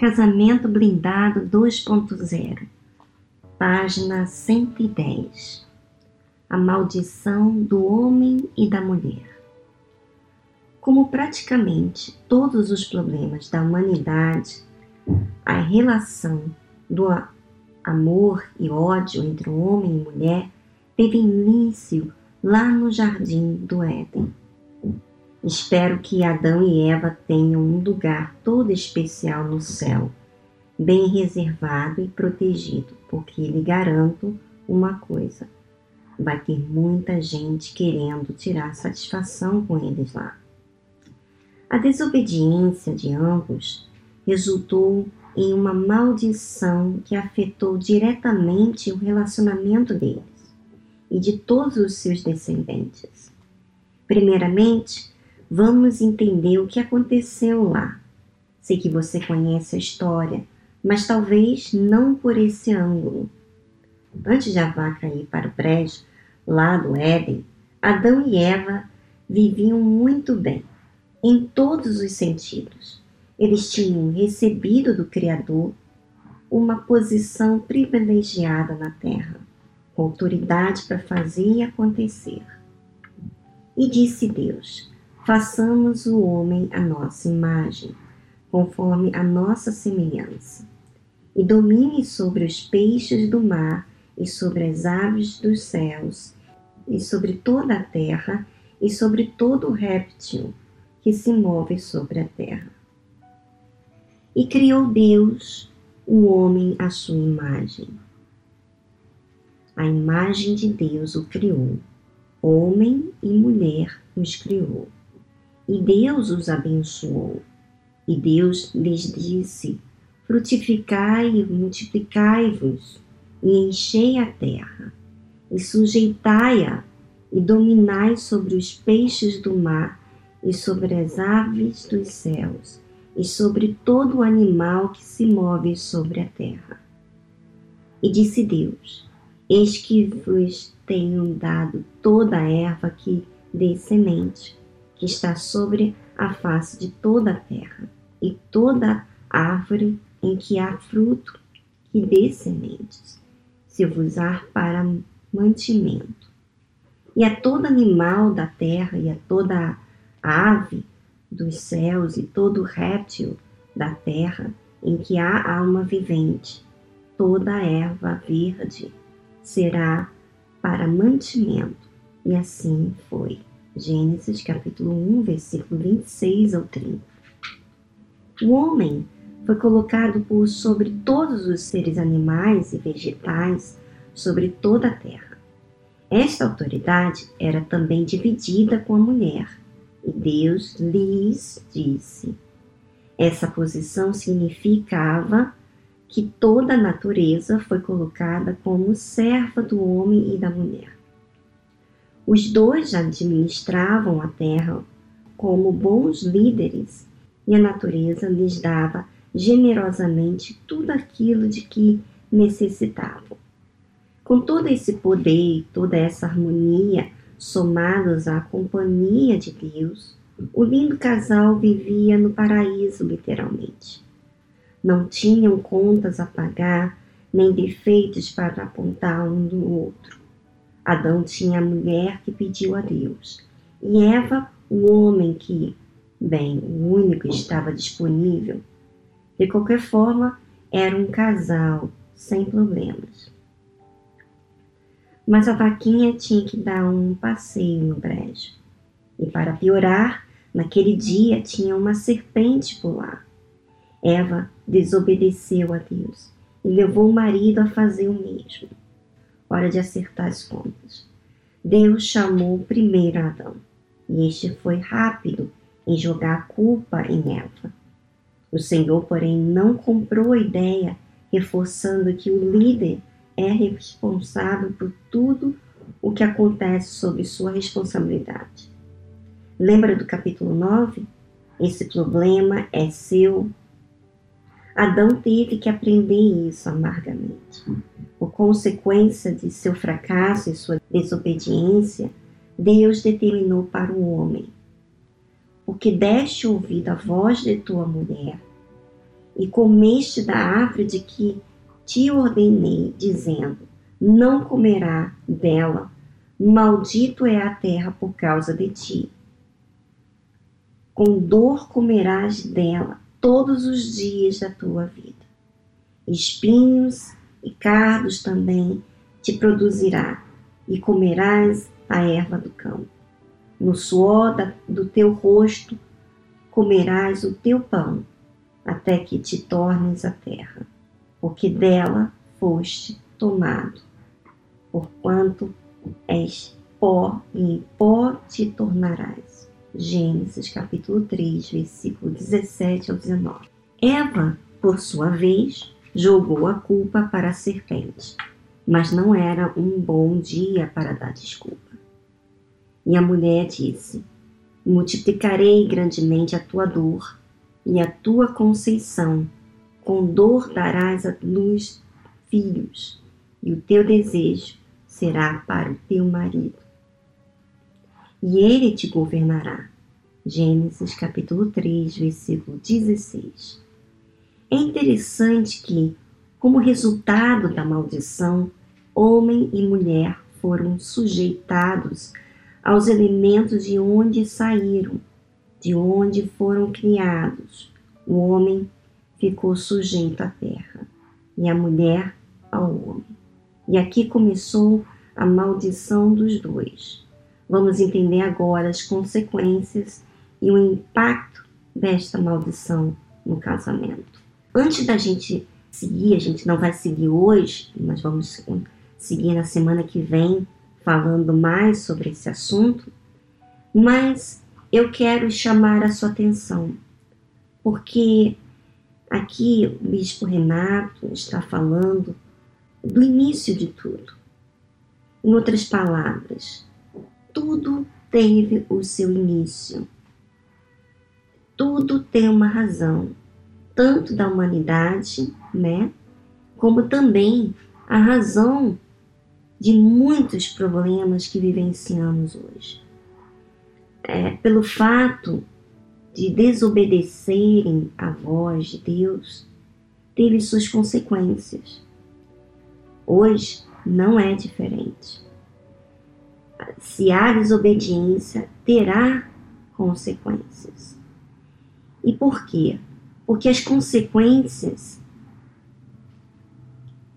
Casamento Blindado 2.0, página 110. A maldição do homem e da mulher. Como praticamente todos os problemas da humanidade, a relação do amor e ódio entre o homem e mulher teve início lá no jardim do Éden. Espero que Adão e Eva tenham um lugar todo especial no céu, bem reservado e protegido, porque lhe garanto uma coisa: vai ter muita gente querendo tirar satisfação com eles lá. A desobediência de ambos resultou em uma maldição que afetou diretamente o relacionamento deles e de todos os seus descendentes. Primeiramente, vamos entender o que aconteceu lá. Sei que você conhece a história, mas talvez não por esse ângulo. Antes de a vaca ir para o prédio, lá do Éden, Adão e Eva viviam muito bem, em todos os sentidos. Eles tinham recebido do Criador uma posição privilegiada na terra autoridade para fazer e acontecer. E disse Deus: Façamos o homem à nossa imagem, conforme a nossa semelhança, e domine sobre os peixes do mar, e sobre as aves dos céus, e sobre toda a terra, e sobre todo réptil que se move sobre a terra. E criou Deus o homem à sua imagem a imagem de Deus o criou, homem e mulher os criou. E Deus os abençoou. E Deus lhes disse: Frutificai e multiplicai-vos, e enchei a terra, e sujeitai-a, e dominai sobre os peixes do mar, e sobre as aves dos céus, e sobre todo animal que se move sobre a terra. E disse Deus: Eis que vos tenho dado toda a erva que dê semente, que está sobre a face de toda a terra, e toda árvore em que há fruto que dê sementes, se vos há para mantimento. E a todo animal da terra, e a toda ave dos céus, e todo réptil da terra, em que há alma vivente, toda erva verde, será para mantimento. E assim foi. Gênesis capítulo 1, versículo 26 ao 30. O homem foi colocado por sobre todos os seres animais e vegetais sobre toda a terra. Esta autoridade era também dividida com a mulher, e Deus lhes disse. Essa posição significava que toda a natureza foi colocada como serva do homem e da mulher. Os dois administravam a terra como bons líderes e a natureza lhes dava generosamente tudo aquilo de que necessitavam. Com todo esse poder e toda essa harmonia somados à companhia de Deus, o lindo casal vivia no paraíso, literalmente. Não tinham contas a pagar, nem defeitos para apontar um do outro. Adão tinha a mulher que pediu a Deus, e Eva, o homem que, bem, o único estava disponível. De qualquer forma, era um casal sem problemas. Mas a vaquinha tinha que dar um passeio no brejo. E para piorar, naquele dia tinha uma serpente por lá. Eva desobedeceu a Deus e levou o marido a fazer o mesmo. Hora de acertar as contas. Deus chamou primeiro Adão e este foi rápido em jogar a culpa em Eva. O Senhor, porém, não comprou a ideia, reforçando que o líder é responsável por tudo o que acontece sob sua responsabilidade. Lembra do capítulo 9? Esse problema é seu Adão teve que aprender isso amargamente. Por consequência de seu fracasso e sua desobediência, Deus determinou para o homem: Porque deste ouvido à voz de tua mulher e comeste da árvore de que te ordenei, dizendo: Não comerá dela, maldito é a terra por causa de ti. Com dor comerás dela todos os dias da tua vida. Espinhos e cardos também te produzirá, e comerás a erva do campo. No suor do teu rosto comerás o teu pão, até que te tornes a terra, porque dela foste tomado, porquanto és pó e em pó te tornarás. Gênesis capítulo 3, versículo 17 ao 19. Eva, por sua vez, jogou a culpa para a serpente, mas não era um bom dia para dar desculpa. E a mulher disse: Multiplicarei grandemente a tua dor e a tua conceição. Com dor darás a luz filhos, e o teu desejo será para o teu marido e ele te governará. Gênesis capítulo 3, versículo 16. É interessante que, como resultado da maldição, homem e mulher foram sujeitados aos elementos de onde saíram, de onde foram criados. O homem ficou sujeito à terra e a mulher ao homem. E aqui começou a maldição dos dois. Vamos entender agora as consequências e o impacto desta maldição no casamento. Antes da gente seguir, a gente não vai seguir hoje, mas vamos seguir na semana que vem falando mais sobre esse assunto, mas eu quero chamar a sua atenção, porque aqui o bispo Renato está falando do início de tudo. Em outras palavras, tudo teve o seu início. Tudo tem uma razão, tanto da humanidade, né, como também a razão de muitos problemas que vivenciamos hoje. É, pelo fato de desobedecerem à voz de Deus, teve suas consequências. Hoje não é diferente se há desobediência, terá consequências. E por quê? Porque as consequências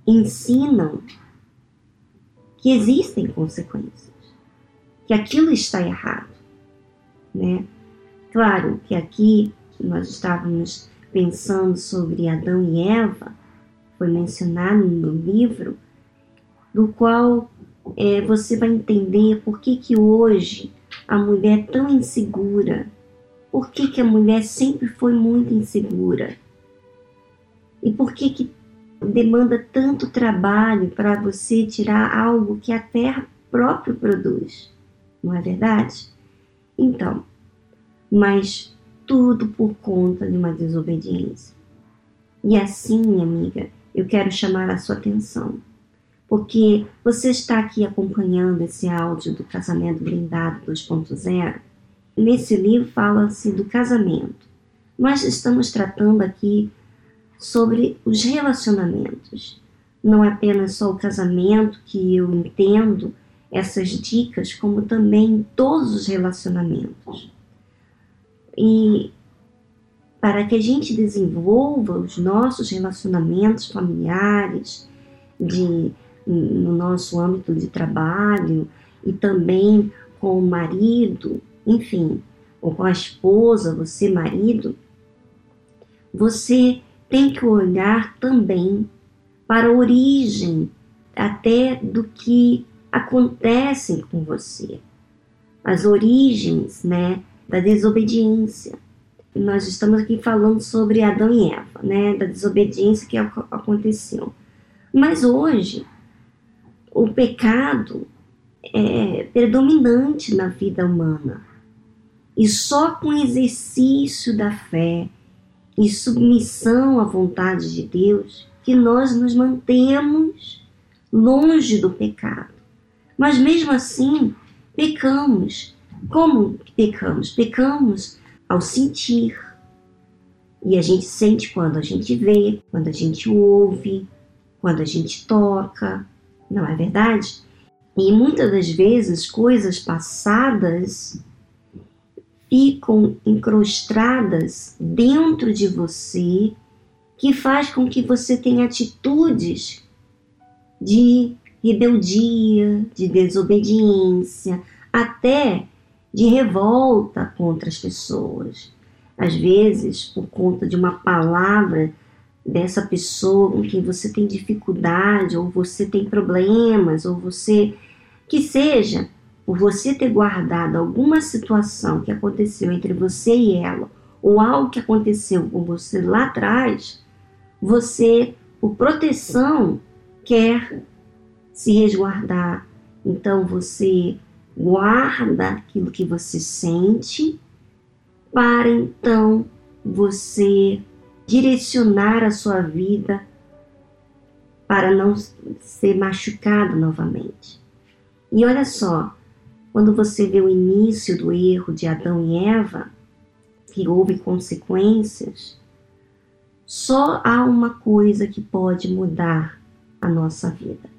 ensinam que existem consequências, que aquilo está errado, né? Claro que aqui nós estávamos pensando sobre Adão e Eva, foi mencionado no livro, do qual é, você vai entender por que, que hoje a mulher é tão insegura, por que, que a mulher sempre foi muito insegura e por que, que demanda tanto trabalho para você tirar algo que a terra própria produz, não é verdade? Então, mas tudo por conta de uma desobediência. E assim, amiga, eu quero chamar a sua atenção porque você está aqui acompanhando esse áudio do Casamento Blindado 2.0. Nesse livro fala-se do casamento. Nós estamos tratando aqui sobre os relacionamentos. Não é apenas só o casamento que eu entendo essas dicas, como também todos os relacionamentos. E para que a gente desenvolva os nossos relacionamentos familiares, de no nosso âmbito de trabalho e também com o marido, enfim, ou com a esposa, você marido, você tem que olhar também para a origem até do que acontece com você, as origens, né, da desobediência. Nós estamos aqui falando sobre Adão e Eva, né, da desobediência que aconteceu. Mas hoje o pecado é predominante na vida humana. E só com exercício da fé e submissão à vontade de Deus que nós nos mantemos longe do pecado. Mas mesmo assim, pecamos. Como pecamos? Pecamos ao sentir. E a gente sente quando a gente vê, quando a gente ouve, quando a gente toca, não é verdade? E muitas das vezes coisas passadas ficam incrustadas dentro de você que faz com que você tenha atitudes de rebeldia, de desobediência, até de revolta contra as pessoas. Às vezes, por conta de uma palavra dessa pessoa com quem você tem dificuldade, ou você tem problemas, ou você. que seja, por você ter guardado alguma situação que aconteceu entre você e ela, ou algo que aconteceu com você lá atrás, você, por proteção, quer se resguardar. Então você guarda aquilo que você sente para então você direcionar a sua vida para não ser machucado novamente. E olha só, quando você vê o início do erro de Adão e Eva, que houve consequências, só há uma coisa que pode mudar a nossa vida.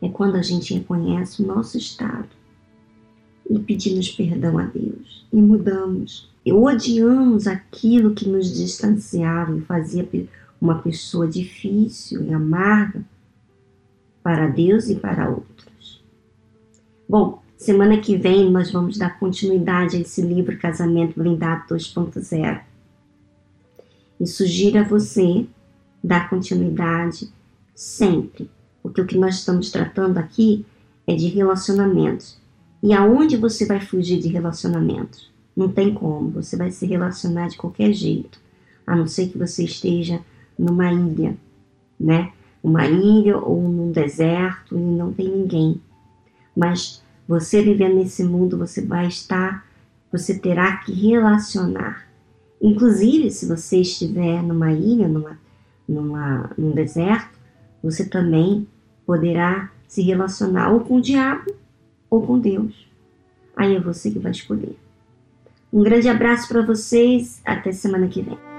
É quando a gente reconhece o nosso estado e pedimos perdão a Deus e mudamos. Odiamos aquilo que nos distanciava e fazia uma pessoa difícil e amarga para Deus e para outros. Bom, semana que vem nós vamos dar continuidade a esse livro Casamento Blindado 2.0. E sugiro a você dar continuidade sempre, porque o que nós estamos tratando aqui é de relacionamentos. E aonde você vai fugir de relacionamentos? Não tem como, você vai se relacionar de qualquer jeito, a não ser que você esteja numa ilha, né? Uma ilha ou num deserto e não tem ninguém. Mas você vivendo nesse mundo, você vai estar, você terá que relacionar. Inclusive, se você estiver numa ilha, numa, numa, num deserto, você também poderá se relacionar ou com o diabo ou com Deus. Aí é você que vai escolher. Um grande abraço para vocês, até semana que vem.